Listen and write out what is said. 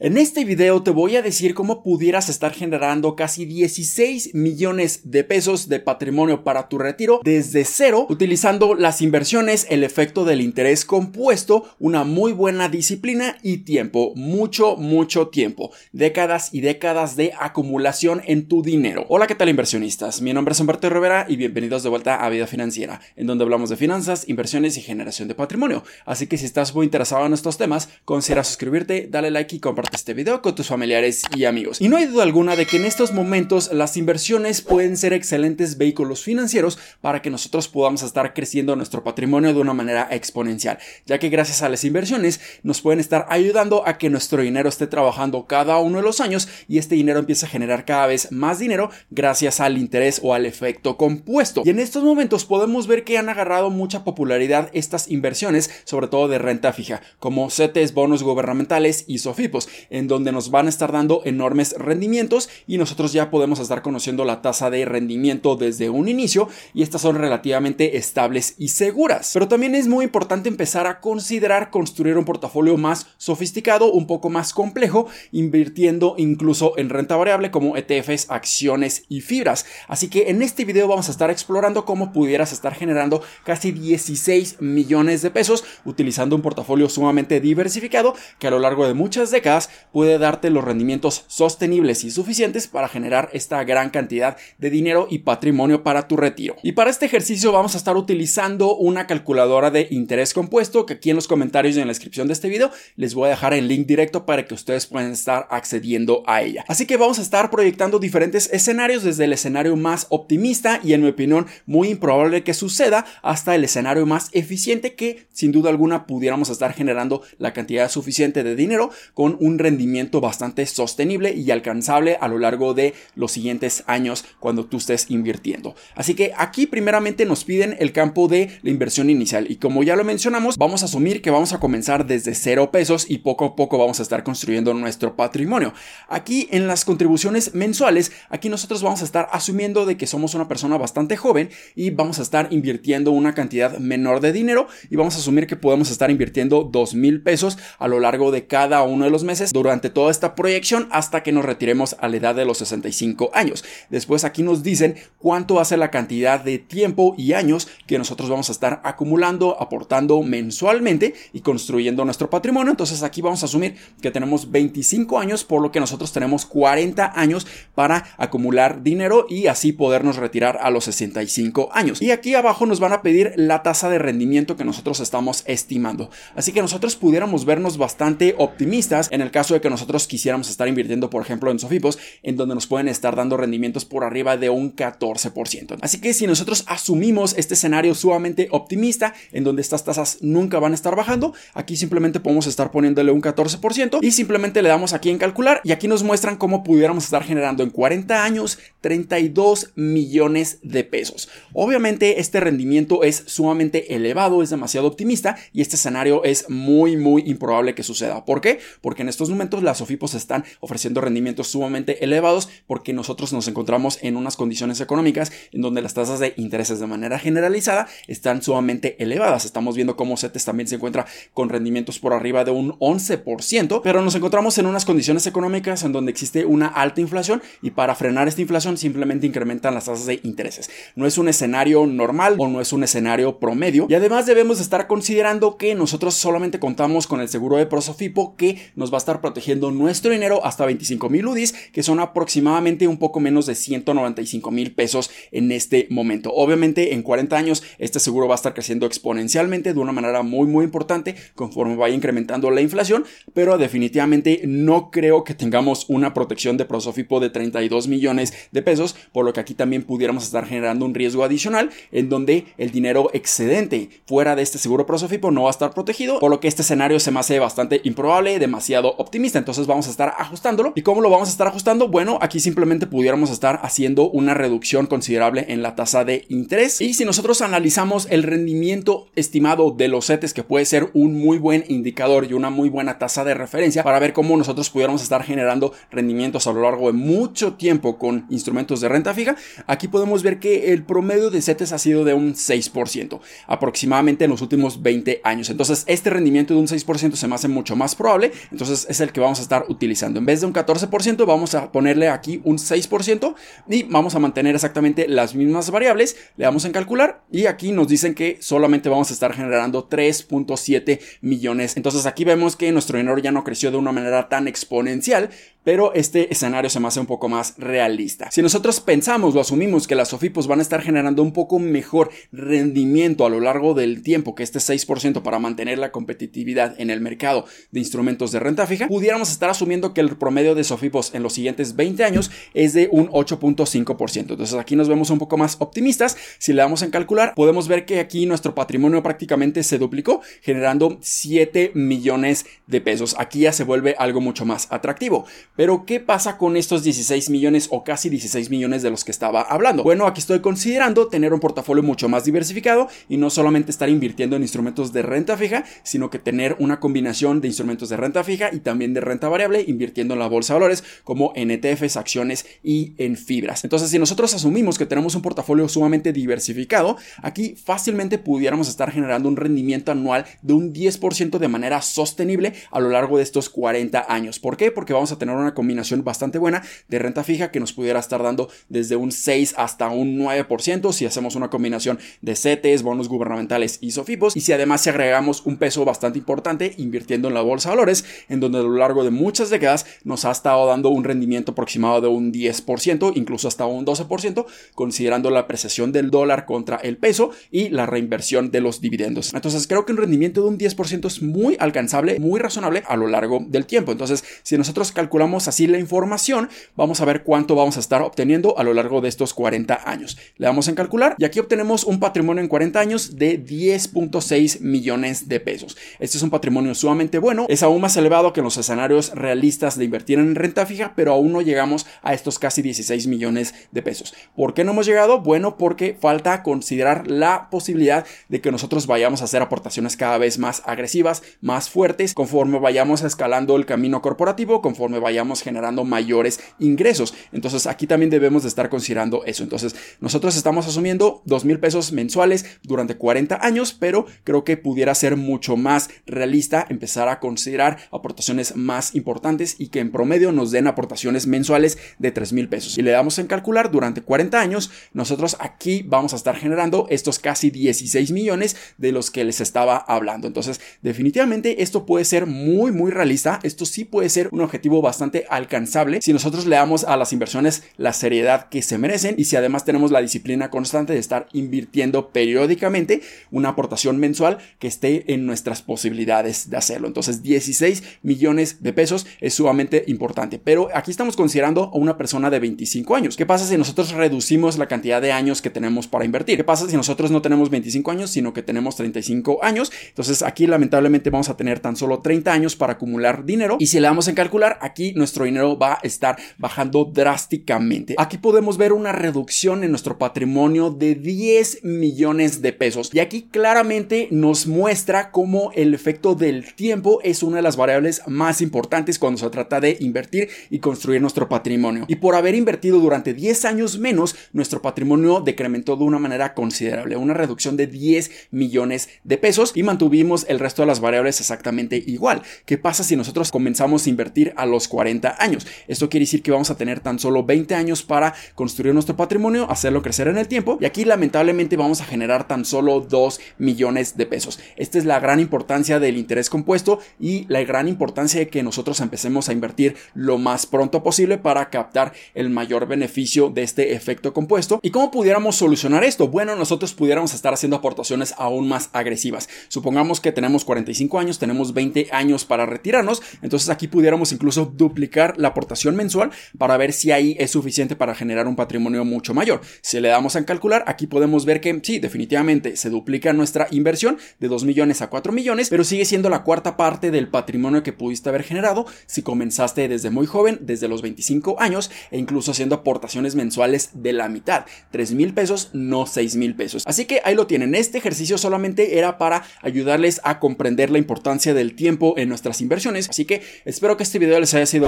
En este video te voy a decir cómo pudieras estar generando casi 16 millones de pesos de patrimonio para tu retiro desde cero utilizando las inversiones, el efecto del interés compuesto, una muy buena disciplina y tiempo, mucho, mucho tiempo, décadas y décadas de acumulación en tu dinero. Hola, ¿qué tal inversionistas? Mi nombre es Humberto Rivera y bienvenidos de vuelta a Vida Financiera, en donde hablamos de finanzas, inversiones y generación de patrimonio. Así que si estás muy interesado en estos temas, considera suscribirte, dale like y este video con tus familiares y amigos. Y no hay duda alguna de que en estos momentos las inversiones pueden ser excelentes vehículos financieros para que nosotros podamos estar creciendo nuestro patrimonio de una manera exponencial, ya que gracias a las inversiones nos pueden estar ayudando a que nuestro dinero esté trabajando cada uno de los años y este dinero empiece a generar cada vez más dinero gracias al interés o al efecto compuesto. Y en estos momentos podemos ver que han agarrado mucha popularidad estas inversiones, sobre todo de renta fija, como CETES, bonos gubernamentales y SOFIPOS, en donde nos van a estar dando enormes rendimientos y nosotros ya podemos estar conociendo la tasa de rendimiento desde un inicio y estas son relativamente estables y seguras. Pero también es muy importante empezar a considerar construir un portafolio más sofisticado, un poco más complejo, invirtiendo incluso en renta variable como ETFs, acciones y fibras. Así que en este video vamos a estar explorando cómo pudieras estar generando casi 16 millones de pesos utilizando un portafolio sumamente diversificado que a lo largo de muchas décadas puede darte los rendimientos sostenibles y suficientes para generar esta gran cantidad de dinero y patrimonio para tu retiro. Y para este ejercicio vamos a estar utilizando una calculadora de interés compuesto que aquí en los comentarios y en la descripción de este video les voy a dejar el link directo para que ustedes puedan estar accediendo a ella. Así que vamos a estar proyectando diferentes escenarios desde el escenario más optimista y en mi opinión muy improbable que suceda hasta el escenario más eficiente que sin duda alguna pudiéramos estar generando la cantidad suficiente de dinero con un rendimiento bastante sostenible y alcanzable a lo largo de los siguientes años cuando tú estés invirtiendo. Así que aquí primeramente nos piden el campo de la inversión inicial y como ya lo mencionamos, vamos a asumir que vamos a comenzar desde cero pesos y poco a poco vamos a estar construyendo nuestro patrimonio. Aquí en las contribuciones mensuales, aquí nosotros vamos a estar asumiendo de que somos una persona bastante joven y vamos a estar invirtiendo una cantidad menor de dinero y vamos a asumir que podemos estar invirtiendo dos mil pesos a lo largo de cada uno de los meses durante toda esta proyección hasta que nos retiremos a la edad de los 65 años. Después aquí nos dicen cuánto ser la cantidad de tiempo y años que nosotros vamos a estar acumulando, aportando mensualmente y construyendo nuestro patrimonio. Entonces aquí vamos a asumir que tenemos 25 años, por lo que nosotros tenemos 40 años para acumular dinero y así podernos retirar a los 65 años. Y aquí abajo nos van a pedir la tasa de rendimiento que nosotros estamos estimando. Así que nosotros pudiéramos vernos bastante optimistas en el caso de que nosotros quisiéramos estar invirtiendo, por ejemplo, en Sofipos, en donde nos pueden estar dando rendimientos por arriba de un 14%. Así que si nosotros asumimos este escenario sumamente optimista, en donde estas tasas nunca van a estar bajando, aquí simplemente podemos estar poniéndole un 14% y simplemente le damos aquí en calcular y aquí nos muestran cómo pudiéramos estar generando en 40 años 32 millones de pesos. Obviamente este rendimiento es sumamente elevado, es demasiado optimista y este escenario es muy muy improbable que suceda. ¿Por qué? Porque en estos momentos las OFIPOS están ofreciendo rendimientos sumamente elevados porque nosotros nos encontramos en unas condiciones económicas en donde las tasas de intereses de manera generalizada están sumamente elevadas. Estamos viendo cómo CETES también se encuentra con rendimientos por arriba de un 11%, pero nos encontramos en unas condiciones económicas en donde existe una alta inflación y para frenar esta inflación simplemente incrementan las tasas de intereses. No es un escenario normal o no es un escenario promedio y además debemos estar considerando que nosotros solamente contamos con el seguro de Prosofipo que nos va a estar protegiendo nuestro dinero hasta 25 mil UDIs, que son aproximadamente un poco menos de 195 mil pesos en este momento. Obviamente en 40 años este seguro va a estar creciendo exponencialmente de una manera muy muy importante conforme vaya incrementando la inflación, pero definitivamente no creo que tengamos una protección de Prosofipo de 32 millones de pesos, por lo que aquí también pudiéramos estar generando un riesgo adicional en donde el dinero excedente fuera de este seguro Prosofipo no va a estar protegido, por lo que este escenario se me hace bastante improbable, demasiado optimista. Entonces vamos a estar ajustándolo. ¿Y cómo lo vamos a estar ajustando? Bueno, aquí simplemente pudiéramos estar haciendo una reducción considerable en la tasa de interés. Y si nosotros analizamos el rendimiento estimado de los CETES, que puede ser un muy buen indicador y una muy buena tasa de referencia para ver cómo nosotros pudiéramos estar generando rendimientos a lo largo de mucho tiempo con instrumentos de renta fija, aquí podemos ver que el promedio de CETES ha sido de un 6% aproximadamente en los últimos 20 años. Entonces, este rendimiento de un 6% se me hace mucho más probable. Entonces, es el que vamos a estar utilizando. En vez de un 14%, vamos a ponerle aquí un 6% y vamos a mantener exactamente las mismas variables. Le damos en calcular y aquí nos dicen que solamente vamos a estar generando 3.7 millones. Entonces aquí vemos que nuestro dinero ya no creció de una manera tan exponencial, pero este escenario se me hace un poco más realista. Si nosotros pensamos o asumimos que las SOFIPOS van a estar generando un poco mejor rendimiento a lo largo del tiempo que este 6% para mantener la competitividad en el mercado de instrumentos de renta fija, pudiéramos estar asumiendo que el promedio de SOFIPOS en los siguientes 20 años es de un 8.5%. Entonces aquí nos vemos un poco más optimistas. Si le damos en calcular, podemos ver que aquí nuestro patrimonio prácticamente se duplicó, generando 7 millones de pesos. Aquí ya se vuelve algo mucho más atractivo. Pero, ¿qué pasa con estos 16 millones o casi 16 millones de los que estaba hablando? Bueno, aquí estoy considerando tener un portafolio mucho más diversificado y no solamente estar invirtiendo en instrumentos de renta fija, sino que tener una combinación de instrumentos de renta fija y también de renta variable, invirtiendo en la bolsa de valores como en ETFs, acciones y en fibras. Entonces, si nosotros asumimos que tenemos un portafolio sumamente diversificado, aquí fácilmente pudiéramos estar generando un rendimiento anual de un 10% de manera sostenible a lo largo de estos 40 años. ¿Por qué? Porque vamos a tener una combinación bastante buena de renta fija que nos pudiera estar dando desde un 6 hasta un 9% si hacemos una combinación de CETES, bonos gubernamentales y SOFIPOS. Y si además agregamos un peso bastante importante invirtiendo en la bolsa de valores, en donde a lo largo de muchas décadas nos ha estado dando un rendimiento aproximado de un 10%, incluso hasta un 12%, considerando la apreciación del dólar contra el peso y la reinversión de los dividendos. Entonces creo que un rendimiento de un 10% es muy alcanzable, muy razonable a lo largo del tiempo. Entonces, si nosotros calculamos así la información, vamos a ver cuánto vamos a estar obteniendo a lo largo de estos 40 años. Le damos en calcular y aquí obtenemos un patrimonio en 40 años de 10.6 millones de pesos. Este es un patrimonio sumamente bueno, es aún más elevado que en los escenarios realistas de invertir en renta fija, pero aún no llegamos a estos casi 16 millones de pesos. ¿Por qué no hemos llegado? Bueno, porque falta considerar la posibilidad de que nosotros vayamos a hacer aportaciones cada vez más agresivas, más fuertes, conforme vayamos escalando el camino corporativo, conforme vayamos generando mayores ingresos. Entonces aquí también debemos de estar considerando eso. Entonces nosotros estamos asumiendo dos mil pesos mensuales durante 40 años, pero creo que pudiera ser mucho más realista empezar a considerar aportaciones más importantes y que en promedio nos den aportaciones mensuales de 3 mil pesos. Y le damos en calcular durante 40 años, nosotros aquí vamos a estar generando estos casi 16 millones de los que les estaba hablando. Entonces definitivamente esto puede ser muy muy realista. Esto sí puede ser un objetivo bastante alcanzable si nosotros le damos a las inversiones la seriedad que se merecen y si además tenemos la disciplina constante de estar invirtiendo periódicamente una aportación mensual que esté en nuestras posibilidades de hacerlo. Entonces 16 millones de pesos es sumamente importante, pero aquí estamos considerando a una persona de 25 años. ¿Qué pasa si nosotros reducimos la cantidad de años que tenemos para invertir? ¿Qué pasa si nosotros no tenemos 25 años, sino que tenemos 35 años? Entonces aquí lamentablemente vamos a tener tan solo 30 años para acumular dinero y si le damos en calcular, aquí nuestro dinero va a estar bajando drásticamente. Aquí podemos ver una reducción en nuestro patrimonio de 10 millones de pesos. Y aquí claramente nos muestra cómo el efecto del tiempo es una de las variables más importantes cuando se trata de invertir y construir nuestro patrimonio. Y por haber invertido durante 10 años menos, nuestro patrimonio decrementó de una manera considerable, una reducción de 10 millones de pesos y mantuvimos el resto de las variables exactamente igual. ¿Qué pasa si nosotros comenzamos a invertir a los 40 años. Esto quiere decir que vamos a tener tan solo 20 años para construir nuestro patrimonio, hacerlo crecer en el tiempo y aquí lamentablemente vamos a generar tan solo 2 millones de pesos. Esta es la gran importancia del interés compuesto y la gran importancia de que nosotros empecemos a invertir lo más pronto posible para captar el mayor beneficio de este efecto compuesto. ¿Y cómo pudiéramos solucionar esto? Bueno, nosotros pudiéramos estar haciendo aportaciones aún más agresivas. Supongamos que tenemos 45 años, tenemos 20 años para retirarnos, entonces aquí pudiéramos incluso duplicar la aportación mensual para ver si ahí es suficiente para generar un patrimonio mucho mayor. Si le damos a calcular, aquí podemos ver que sí, definitivamente se duplica nuestra inversión de 2 millones a 4 millones, pero sigue siendo la cuarta parte del patrimonio que pudiste haber generado si comenzaste desde muy joven, desde los 25 años e incluso haciendo aportaciones mensuales de la mitad, 3 mil pesos, no 6 mil pesos. Así que ahí lo tienen. Este ejercicio solamente era para ayudarles a comprender la importancia del tiempo en nuestras inversiones. Así que espero que este video les haya sido